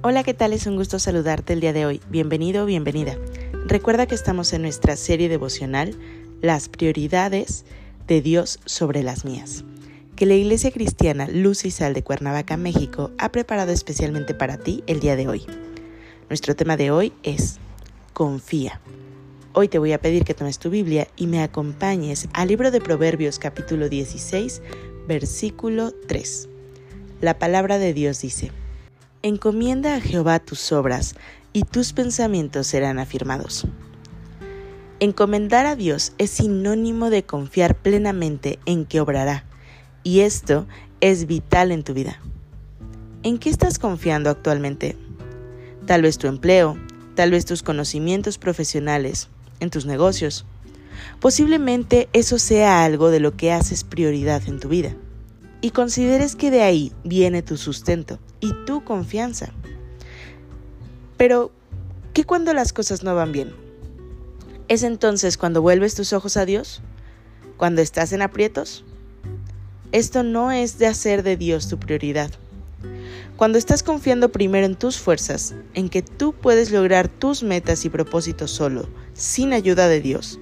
Hola, ¿qué tal? Es un gusto saludarte el día de hoy. Bienvenido o bienvenida. Recuerda que estamos en nuestra serie devocional Las prioridades de Dios sobre las mías, que la Iglesia Cristiana Luz y Sal de Cuernavaca, México, ha preparado especialmente para ti el día de hoy. Nuestro tema de hoy es Confía. Hoy te voy a pedir que tomes tu Biblia y me acompañes al libro de Proverbios capítulo 16, versículo 3. La palabra de Dios dice, Encomienda a Jehová tus obras, y tus pensamientos serán afirmados. Encomendar a Dios es sinónimo de confiar plenamente en que obrará, y esto es vital en tu vida. ¿En qué estás confiando actualmente? Tal vez tu empleo, tal vez tus conocimientos profesionales, en tus negocios. Posiblemente eso sea algo de lo que haces prioridad en tu vida y consideres que de ahí viene tu sustento y tu confianza. Pero, ¿qué cuando las cosas no van bien? ¿Es entonces cuando vuelves tus ojos a Dios? ¿Cuando estás en aprietos? Esto no es de hacer de Dios tu prioridad. Cuando estás confiando primero en tus fuerzas, en que tú puedes lograr tus metas y propósitos solo, sin ayuda de Dios,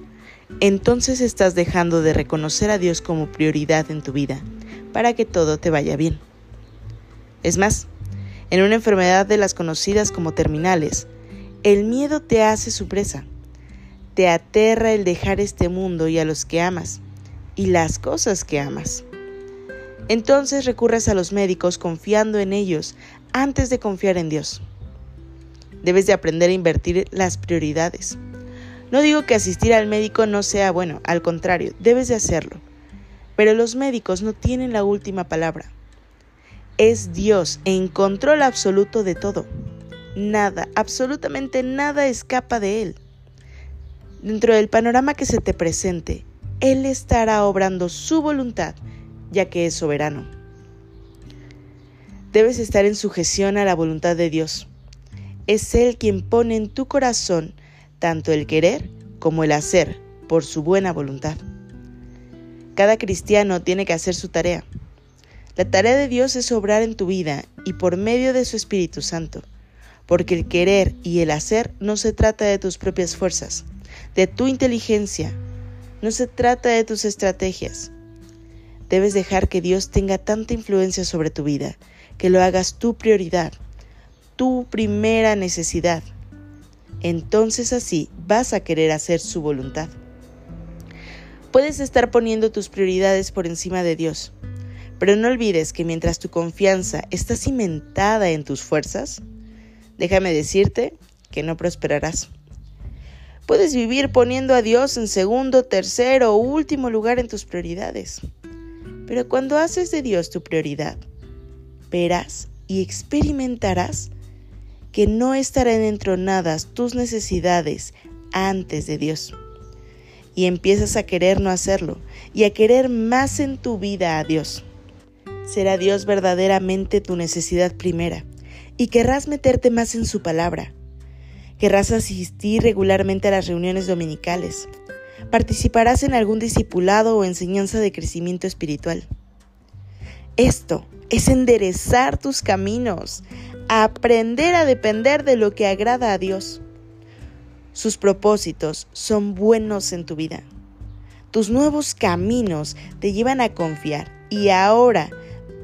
entonces estás dejando de reconocer a Dios como prioridad en tu vida para que todo te vaya bien. Es más, en una enfermedad de las conocidas como terminales, el miedo te hace su presa. Te aterra el dejar este mundo y a los que amas, y las cosas que amas. Entonces recurres a los médicos confiando en ellos antes de confiar en Dios. Debes de aprender a invertir las prioridades. No digo que asistir al médico no sea bueno, al contrario, debes de hacerlo. Pero los médicos no tienen la última palabra. Es Dios en control absoluto de todo. Nada, absolutamente nada escapa de Él. Dentro del panorama que se te presente, Él estará obrando su voluntad, ya que es soberano. Debes estar en sujeción a la voluntad de Dios. Es Él quien pone en tu corazón tanto el querer como el hacer por su buena voluntad. Cada cristiano tiene que hacer su tarea. La tarea de Dios es obrar en tu vida y por medio de su Espíritu Santo, porque el querer y el hacer no se trata de tus propias fuerzas, de tu inteligencia, no se trata de tus estrategias. Debes dejar que Dios tenga tanta influencia sobre tu vida, que lo hagas tu prioridad, tu primera necesidad. Entonces así vas a querer hacer su voluntad. Puedes estar poniendo tus prioridades por encima de Dios, pero no olvides que mientras tu confianza está cimentada en tus fuerzas, déjame decirte que no prosperarás. Puedes vivir poniendo a Dios en segundo, tercero o último lugar en tus prioridades. Pero cuando haces de Dios tu prioridad, verás y experimentarás que no estarán entronadas tus necesidades antes de Dios y empiezas a querer no hacerlo y a querer más en tu vida a Dios. Será Dios verdaderamente tu necesidad primera y querrás meterte más en su palabra. Querrás asistir regularmente a las reuniones dominicales. Participarás en algún discipulado o enseñanza de crecimiento espiritual. Esto es enderezar tus caminos, aprender a depender de lo que agrada a Dios. Sus propósitos son buenos en tu vida. Tus nuevos caminos te llevan a confiar y ahora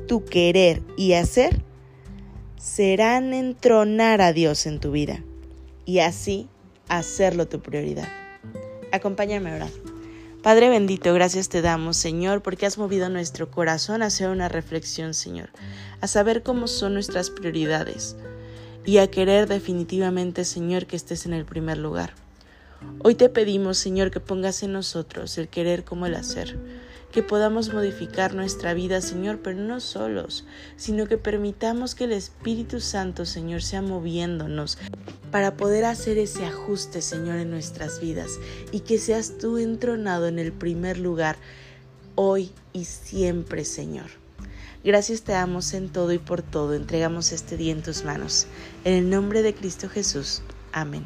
tu querer y hacer serán entronar a Dios en tu vida y así hacerlo tu prioridad. Acompáñame a orar. Padre bendito, gracias te damos, Señor, porque has movido nuestro corazón a hacer una reflexión, Señor, a saber cómo son nuestras prioridades y a querer definitivamente, Señor, que estés en el primer lugar. Hoy te pedimos, Señor, que pongas en nosotros el querer como el hacer, que podamos modificar nuestra vida, Señor, pero no solos, sino que permitamos que el Espíritu Santo, Señor, sea moviéndonos para poder hacer ese ajuste, Señor, en nuestras vidas y que seas tú entronado en el primer lugar hoy y siempre, Señor. Gracias te damos en todo y por todo. Entregamos este día en tus manos. En el nombre de Cristo Jesús. Amén.